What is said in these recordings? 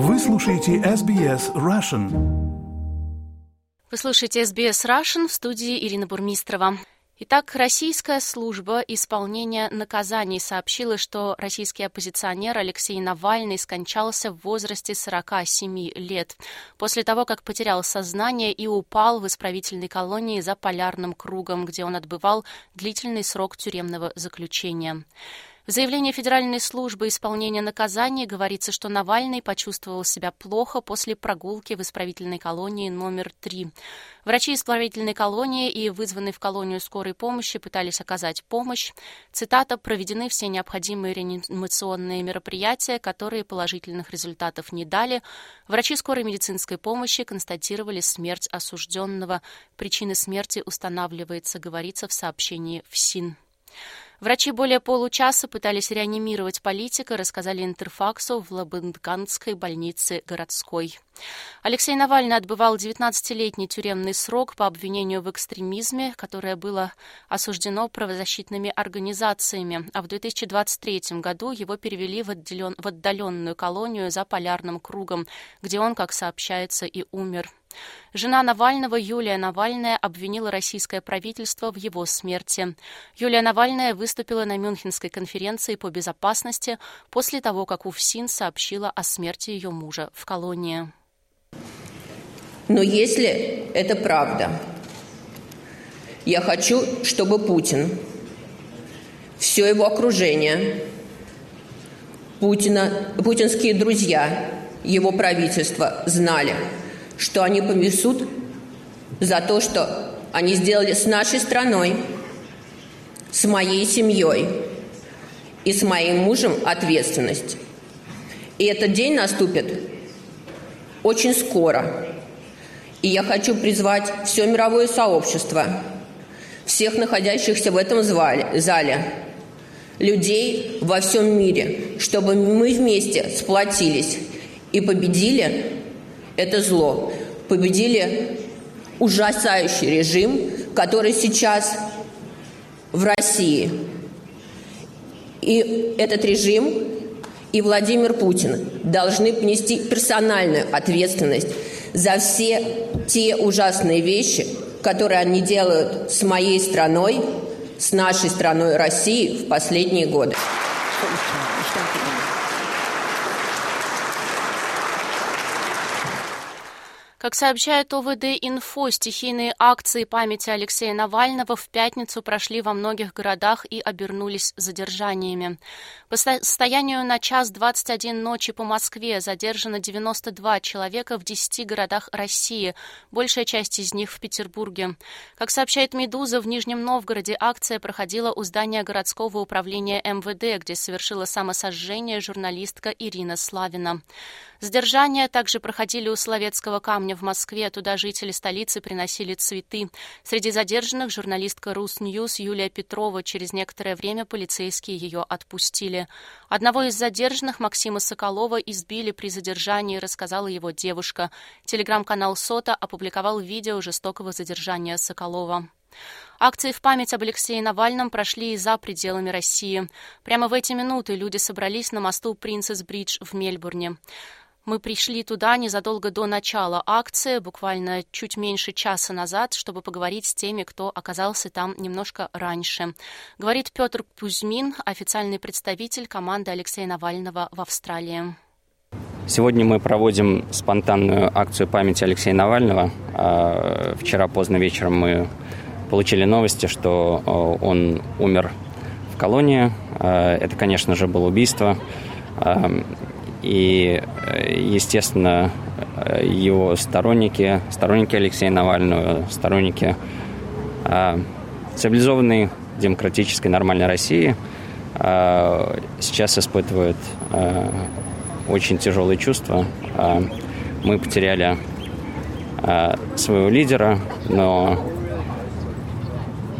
Вы слушаете SBS Russian. Вы слушаете SBS Russian в студии Ирина Бурмистрова. Итак, российская служба исполнения наказаний сообщила, что российский оппозиционер Алексей Навальный скончался в возрасте 47 лет после того, как потерял сознание и упал в исправительной колонии за полярным кругом, где он отбывал длительный срок тюремного заключения. В заявлении Федеральной службы исполнения наказаний говорится, что Навальный почувствовал себя плохо после прогулки в исправительной колонии номер 3. Врачи исправительной колонии и вызванные в колонию скорой помощи пытались оказать помощь. Цитата «Проведены все необходимые реанимационные мероприятия, которые положительных результатов не дали. Врачи скорой медицинской помощи констатировали смерть осужденного. Причины смерти устанавливается, говорится в сообщении в СИН». Врачи более получаса пытались реанимировать политика, рассказали Интерфаксу в Лабынганской больнице городской. Алексей Навальный отбывал 19-летний тюремный срок по обвинению в экстремизме, которое было осуждено правозащитными организациями, а в 2023 году его перевели в, отделен... в отдаленную колонию за полярным кругом, где он, как сообщается, и умер. Жена Навального Юлия Навальная обвинила российское правительство в его смерти. Юлия Навальная выступила на Мюнхенской конференции по безопасности после того, как УФСИН сообщила о смерти ее мужа в колонии. Но если это правда, я хочу, чтобы Путин, все его окружение, Путина, путинские друзья, его правительство знали – что они понесут за то, что они сделали с нашей страной, с моей семьей и с моим мужем ответственность. И этот день наступит очень скоро. И я хочу призвать все мировое сообщество, всех находящихся в этом зале, людей во всем мире, чтобы мы вместе сплотились и победили это зло. Победили ужасающий режим, который сейчас в России. И этот режим и Владимир Путин должны понести персональную ответственность за все те ужасные вещи, которые они делают с моей страной, с нашей страной России в последние годы. Как сообщает ОВД-инфо, стихийные акции памяти Алексея Навального в пятницу прошли во многих городах и обернулись задержаниями. По состоянию на час 21 ночи по Москве задержано 92 человека в 10 городах России, большая часть из них в Петербурге. Как сообщает «Медуза», в Нижнем Новгороде акция проходила у здания городского управления МВД, где совершила самосожжение журналистка Ирина Славина. Задержания также проходили у Соловецкого камня в Москве. Туда жители столицы приносили цветы. Среди задержанных журналистка RusNews Юлия Петрова. Через некоторое время полицейские ее отпустили. Одного из задержанных, Максима Соколова, избили при задержании, рассказала его девушка. Телеграм-канал SOTA опубликовал видео жестокого задержания Соколова. Акции в память об Алексее Навальном прошли и за пределами России. Прямо в эти минуты люди собрались на мосту Принцесс Бридж в Мельбурне. Мы пришли туда незадолго до начала акции, буквально чуть меньше часа назад, чтобы поговорить с теми, кто оказался там немножко раньше. Говорит Петр Кузьмин, официальный представитель команды Алексея Навального в Австралии. Сегодня мы проводим спонтанную акцию памяти Алексея Навального. А, вчера поздно вечером мы получили новости, что он умер в колонии. А, это, конечно же, было убийство. И, естественно, его сторонники, сторонники Алексея Навального, сторонники э, цивилизованной, демократической, нормальной России э, сейчас испытывают э, очень тяжелые чувства. Э, мы потеряли э, своего лидера, но,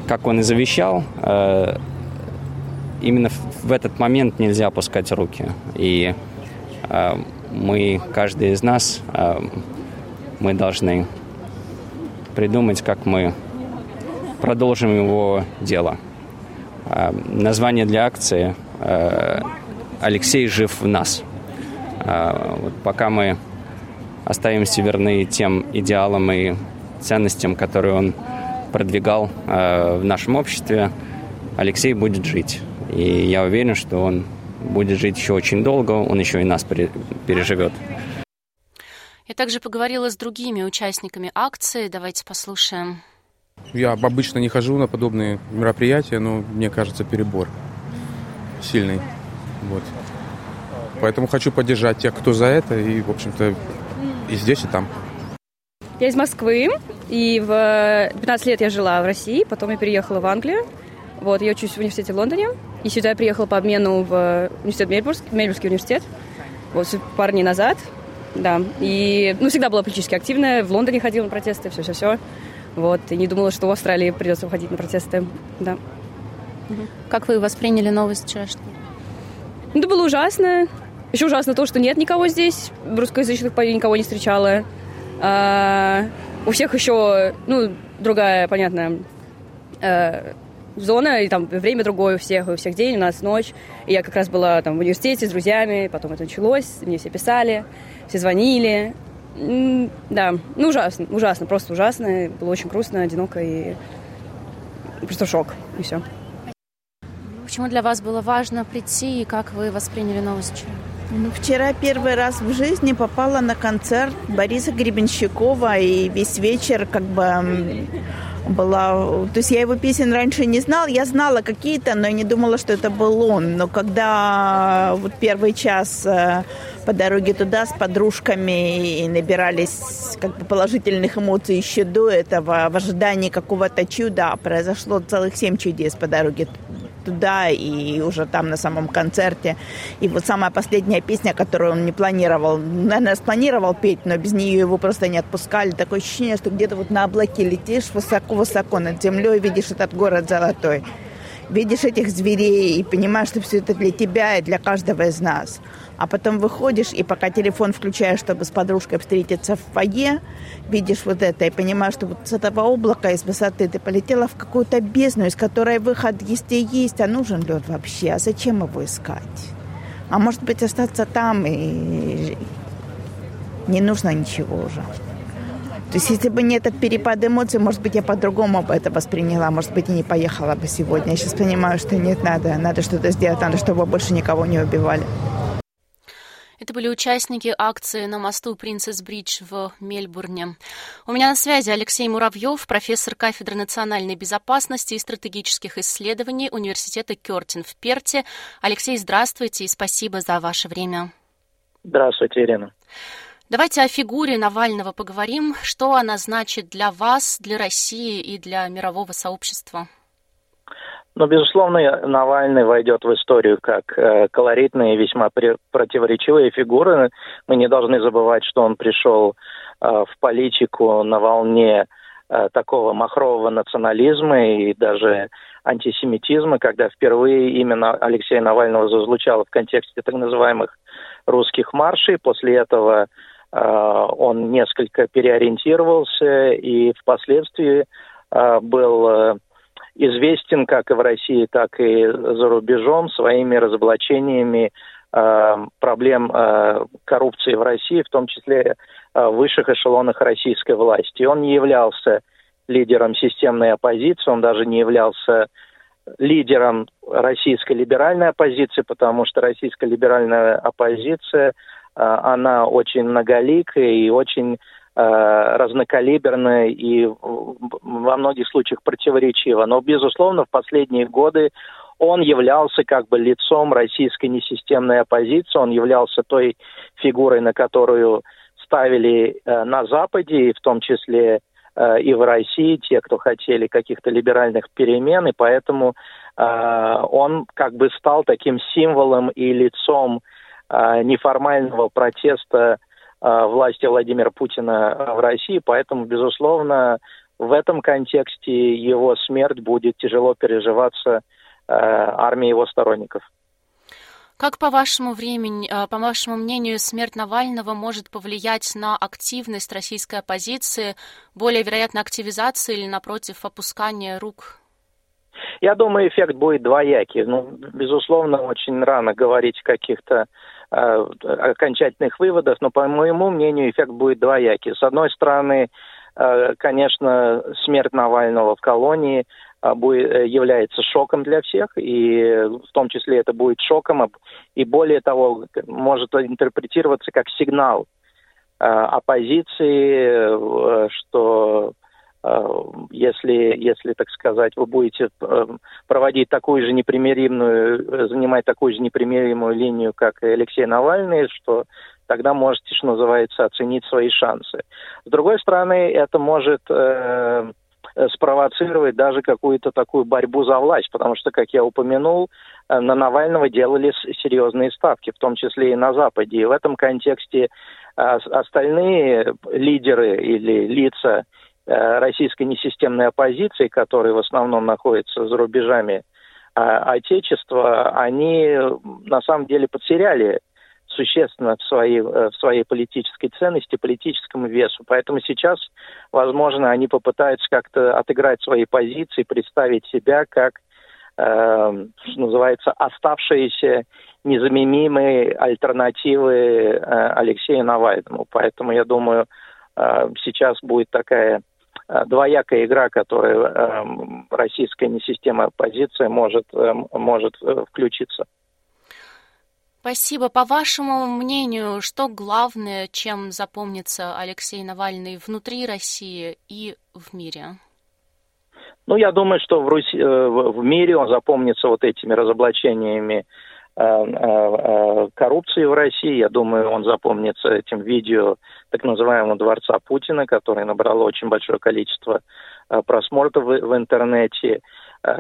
как он и завещал, э, именно в этот момент нельзя опускать руки. И мы, каждый из нас, а, мы должны придумать, как мы продолжим его дело. А, название для акции «Алексей жив в нас». Пока мы остаемся верны тем идеалам и ценностям, которые он продвигал в нашем обществе, Алексей будет жить. И я уверен, что он будет жить еще очень долго, он еще и нас переживет. Я также поговорила с другими участниками акции. Давайте послушаем. Я обычно не хожу на подобные мероприятия, но мне кажется перебор сильный. Вот. Поэтому хочу поддержать тех, кто за это, и, в общем-то, и здесь, и там. Я из Москвы, и в 15 лет я жила в России, потом я переехала в Англию. Вот, я учусь в университете в Лондоне, и сюда я приехала по обмену в университет Мельбург, Мельбургский университет, вот пару дней назад, да. И, ну, всегда была политически активная, в Лондоне ходила на протесты, все-все-все. Вот, и не думала, что в Австралии придется уходить на протесты, да. Как вы восприняли новость вчерашнюю? Ну, это было ужасно. Еще ужасно то, что нет никого здесь, русскоязычных никого не встречала. А, у всех еще, ну, другая, понятно, э, зона, и там время другое у всех, у всех день, у нас ночь. И я как раз была там в университете с друзьями, потом это началось, мне все писали, все звонили. Да, ну ужасно, ужасно, просто ужасно. Было очень грустно, одиноко и просто шок, и все. Почему для вас было важно прийти и как вы восприняли новость вчера? Ну, вчера первый раз в жизни попала на концерт Бориса Гребенщикова, и весь вечер как бы была... То есть я его песен раньше не знала. Я знала какие-то, но я не думала, что это был он. Но когда вот первый час э, по дороге туда с подружками и набирались как бы положительных эмоций еще до этого, в ожидании какого-то чуда, произошло целых семь чудес по дороге туда и уже там на самом концерте. И вот самая последняя песня, которую он не планировал, наверное, спланировал петь, но без нее его просто не отпускали. Такое ощущение, что где-то вот на облаке летишь высоко-высоко над землей, видишь этот город золотой видишь этих зверей и понимаешь, что все это для тебя и для каждого из нас. А потом выходишь, и пока телефон включаешь, чтобы с подружкой встретиться в фойе, видишь вот это и понимаешь, что вот с этого облака, из высоты ты полетела в какую-то бездну, из которой выход есть и есть, а нужен лед вообще, а зачем его искать? А может быть остаться там и не нужно ничего уже. То есть, если бы не этот перепад эмоций, может быть, я по-другому бы это восприняла, может быть, и не поехала бы сегодня. Я сейчас понимаю, что нет, надо, надо что-то сделать, надо, чтобы больше никого не убивали. Это были участники акции на мосту Принцесс Бридж в Мельбурне. У меня на связи Алексей Муравьев, профессор кафедры национальной безопасности и стратегических исследований Университета Кертин в Перте. Алексей, здравствуйте и спасибо за ваше время. Здравствуйте, Ирина. Давайте о фигуре Навального поговорим. Что она значит для вас, для России и для мирового сообщества? Ну, безусловно, Навальный войдет в историю как э, колоритная и весьма противоречивая фигура. Мы не должны забывать, что он пришел э, в политику на волне э, такого махрового национализма и даже антисемитизма, когда впервые именно Алексея Навального зазвучало в контексте так называемых русских маршей. После этого он несколько переориентировался и впоследствии э, был э, известен как и в России, так и за рубежом своими разоблачениями проблем коррупции в России, в том числе в высших эшелонах российской власти. Он не являлся лидером системной оппозиции, он даже не являлся лидером российской либеральной оппозиции, потому что российская либеральная оппозиция она очень многоликая и очень а, разнокалиберная и во многих случаях противоречива. Но, безусловно, в последние годы он являлся как бы лицом российской несистемной оппозиции, он являлся той фигурой, на которую ставили э, на Западе, и в том числе э, и в России, те, кто хотели каких-то либеральных перемен, и поэтому э, он как бы стал таким символом и лицом неформального протеста а, власти Владимира Путина а, в России, поэтому, безусловно, в этом контексте его смерть будет тяжело переживаться армией его сторонников. Как по вашему времени, по вашему мнению, смерть Навального может повлиять на активность российской оппозиции, более вероятно активизации или, напротив, опускания рук я думаю, эффект будет двоякий. Ну, безусловно, очень рано говорить о каких-то окончательных выводов, но, по моему мнению, эффект будет двоякий. С одной стороны, конечно, смерть Навального в колонии является шоком для всех, и в том числе это будет шоком, и более того, может интерпретироваться как сигнал оппозиции, что Э, если, если, так сказать, вы будете э, проводить такую же непримиримую, занимать такую же непримиримую линию, как и Алексей Навальный, что тогда можете, что называется, оценить свои шансы. С другой стороны, это может э, спровоцировать даже какую-то такую борьбу за власть, потому что, как я упомянул, э, на Навального делали серьезные ставки, в том числе и на Западе. И в этом контексте остальные лидеры или лица Э, российской несистемной оппозиции, которая в основном находится за рубежами а, Отечества, они на самом деле потеряли существенно в своей, э, в своей политической ценности, политическому весу. Поэтому сейчас, возможно, они попытаются как-то отыграть свои позиции, представить себя как, э, что называется, оставшиеся незаменимые альтернативы э, Алексею Навальному. Поэтому, я думаю, э, сейчас будет такая Э, двоякая игра, которую э, российская несистема оппозиции может, э, может включиться. Спасибо. По вашему мнению, что главное, чем запомнится Алексей Навальный внутри России и в мире? Ну, я думаю, что в, Руси, в мире он запомнится вот этими разоблачениями Э, э, коррупции в России. Я думаю, он запомнится этим видео так называемого дворца Путина, которое набрало очень большое количество э, просмотров в интернете.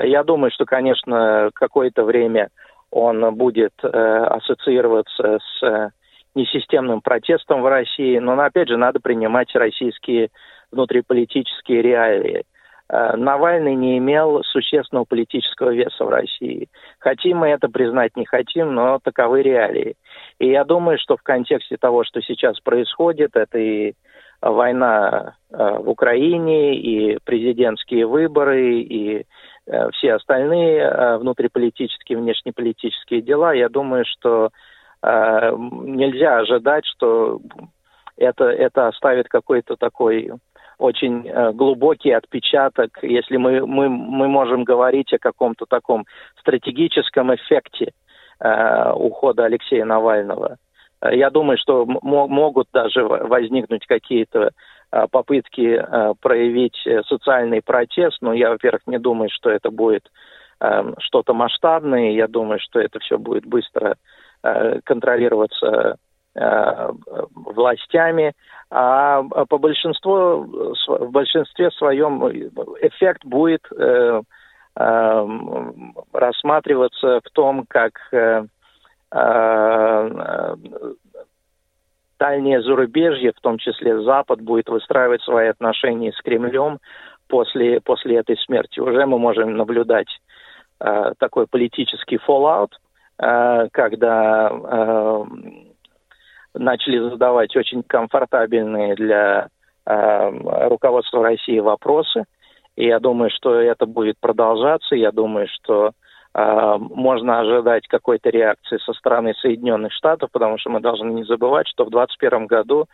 Я думаю, что, конечно, какое-то время он будет ассоциироваться с несистемным протестом в России, но, опять же, надо принимать российские внутриполитические реалии. Э, Навальный не имел существенного политического веса в России. Хотим мы это признать, не хотим, но таковы реалии. И я думаю, что в контексте того, что сейчас происходит, это и война э, в Украине, и президентские выборы, и э, все остальные внутриполитические, внешнеполитические дела, я думаю, что нельзя ожидать, что это, это оставит какой-то такой очень э, глубокий отпечаток, если мы, мы, мы можем говорить о каком-то таком стратегическом эффекте э, ухода Алексея Навального. Э, я думаю, что могут даже возникнуть какие-то э, попытки проявить социальный протест, но я, во-первых, не думаю, что это будет э, что-то масштабное, я думаю, что это все будет быстро контролироваться властями, а по большинству, в большинстве своем эффект будет э, э, рассматриваться в том, как э, э, дальнее зарубежье, в том числе Запад, будет выстраивать свои отношения с Кремлем после, после этой смерти. Уже мы можем наблюдать э, такой политический fallout, э, когда э, начали задавать очень комфортабельные для э, руководства России вопросы. И я думаю, что это будет продолжаться. Я думаю, что э, можно ожидать какой-то реакции со стороны Соединенных Штатов, потому что мы должны не забывать, что в 2021 году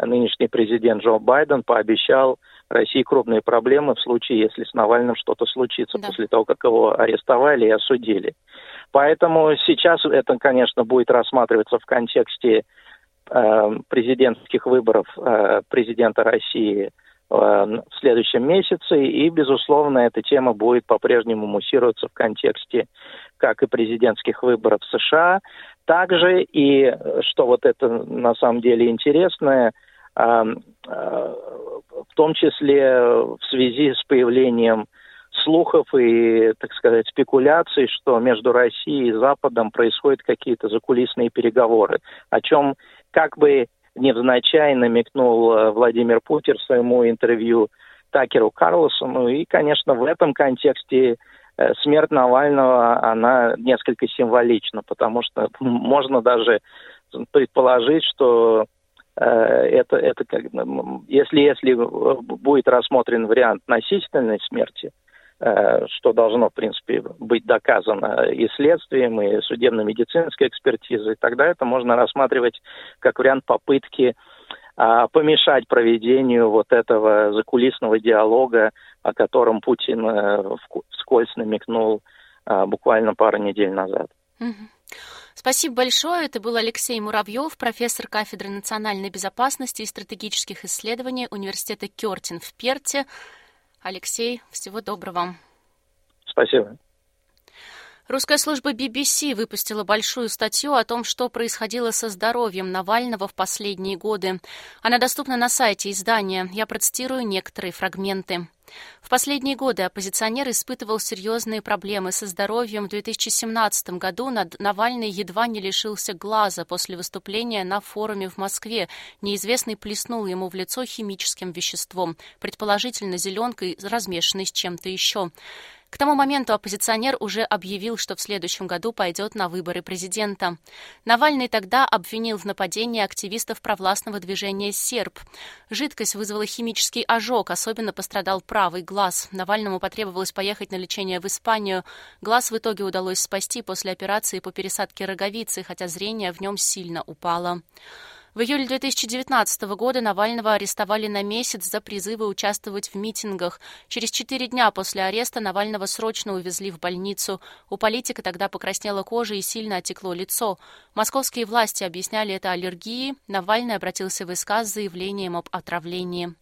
нынешний президент Джо Байден пообещал России крупные проблемы в случае, если с Навальным что-то случится да. после того, как его арестовали и осудили. Поэтому сейчас это, конечно, будет рассматриваться в контексте президентских выборов э, президента России э, в следующем месяце. И, безусловно, эта тема будет по-прежнему муссироваться в контексте как и президентских выборов в США, также и, что вот это на самом деле интересное, в том числе в связи с появлением слухов и, так сказать, спекуляций, что между Россией и Западом происходят какие-то закулисные переговоры, о чем как бы невзначай намекнул э, Владимир Путин в своему интервью Такеру Карлосону. И, конечно, в этом контексте э, смерть Навального, она несколько символична, потому что можно даже предположить, что э, это, это как, если, если будет рассмотрен вариант насильственной смерти что должно, в принципе, быть доказано и следствием, и судебно-медицинской экспертизой, тогда это можно рассматривать как вариант попытки а, помешать проведению вот этого закулисного диалога, о котором Путин э, вскользь намекнул а, буквально пару недель назад. Спасибо большое. Это был Алексей Муравьев, профессор кафедры национальной безопасности и стратегических исследований Университета Кертин в Перте. Алексей, всего доброго. Спасибо. Русская служба BBC выпустила большую статью о том, что происходило со здоровьем Навального в последние годы. Она доступна на сайте издания. Я процитирую некоторые фрагменты. В последние годы оппозиционер испытывал серьезные проблемы со здоровьем. В 2017 году Навальный едва не лишился глаза после выступления на форуме в Москве. Неизвестный плеснул ему в лицо химическим веществом, предположительно зеленкой, размешанной с чем-то еще. К тому моменту оппозиционер уже объявил, что в следующем году пойдет на выборы президента. Навальный тогда обвинил в нападении активистов провластного движения «Серб». Жидкость вызвала химический ожог, особенно пострадал правый глаз. Навальному потребовалось поехать на лечение в Испанию. Глаз в итоге удалось спасти после операции по пересадке роговицы, хотя зрение в нем сильно упало. В июле 2019 года Навального арестовали на месяц за призывы участвовать в митингах. Через четыре дня после ареста Навального срочно увезли в больницу. У политика тогда покраснела кожа и сильно отекло лицо. Московские власти объясняли это аллергией. Навальный обратился в СК с заявлением об отравлении.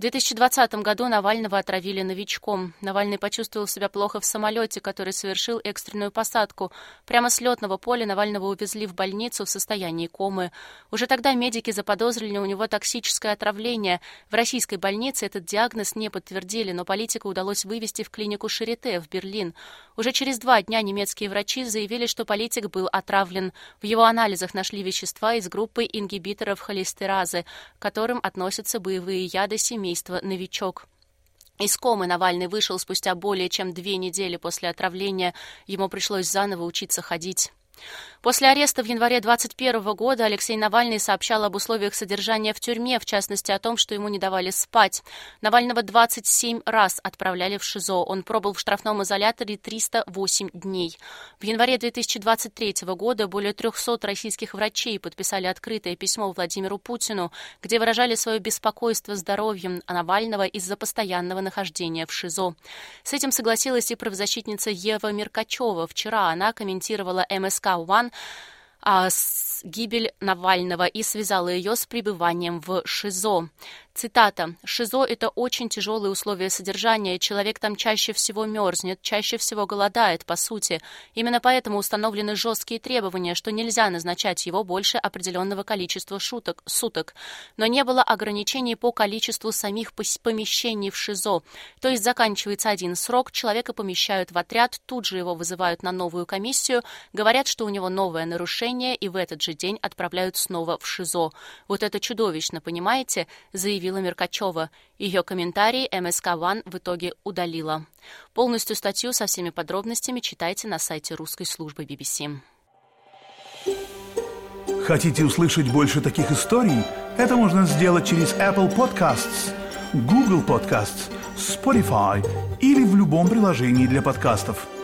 В 2020 году Навального отравили новичком. Навальный почувствовал себя плохо в самолете, который совершил экстренную посадку. Прямо с летного поля Навального увезли в больницу в состоянии комы. Уже тогда медики заподозрили у него токсическое отравление. В российской больнице этот диагноз не подтвердили, но политику удалось вывести в клинику Шарите в Берлин. Уже через два дня немецкие врачи заявили, что политик был отравлен. В его анализах нашли вещества из группы ингибиторов холестеразы, к которым относятся боевые яды семейства семейства «Новичок». Из комы Навальный вышел спустя более чем две недели после отравления. Ему пришлось заново учиться ходить. После ареста в январе 2021 года Алексей Навальный сообщал об условиях содержания в тюрьме, в частности о том, что ему не давали спать. Навального 27 раз отправляли в ШИЗО. Он пробыл в штрафном изоляторе 308 дней. В январе 2023 года более 300 российских врачей подписали открытое письмо Владимиру Путину, где выражали свое беспокойство здоровьем Навального из-за постоянного нахождения в ШИЗО. С этим согласилась и правозащитница Ева Меркачева. Вчера она комментировала МСК «One» а, гибель Навального и связала ее с пребыванием в ШИЗО. Цитата. «ШИЗО – это очень тяжелые условия содержания, человек там чаще всего мерзнет, чаще всего голодает, по сути. Именно поэтому установлены жесткие требования, что нельзя назначать его больше определенного количества шуток, суток. Но не было ограничений по количеству самих помещений в ШИЗО. То есть заканчивается один срок, человека помещают в отряд, тут же его вызывают на новую комиссию, говорят, что у него новое нарушение, и в этот же день отправляют снова в ШИЗО. Вот это чудовищно, понимаете?» заявил заявила Меркачева. Ее комментарий МСК Ван в итоге удалила. Полностью статью со всеми подробностями читайте на сайте русской службы BBC. Хотите услышать больше таких историй? Это можно сделать через Apple Podcasts, Google Podcasts, Spotify или в любом приложении для подкастов.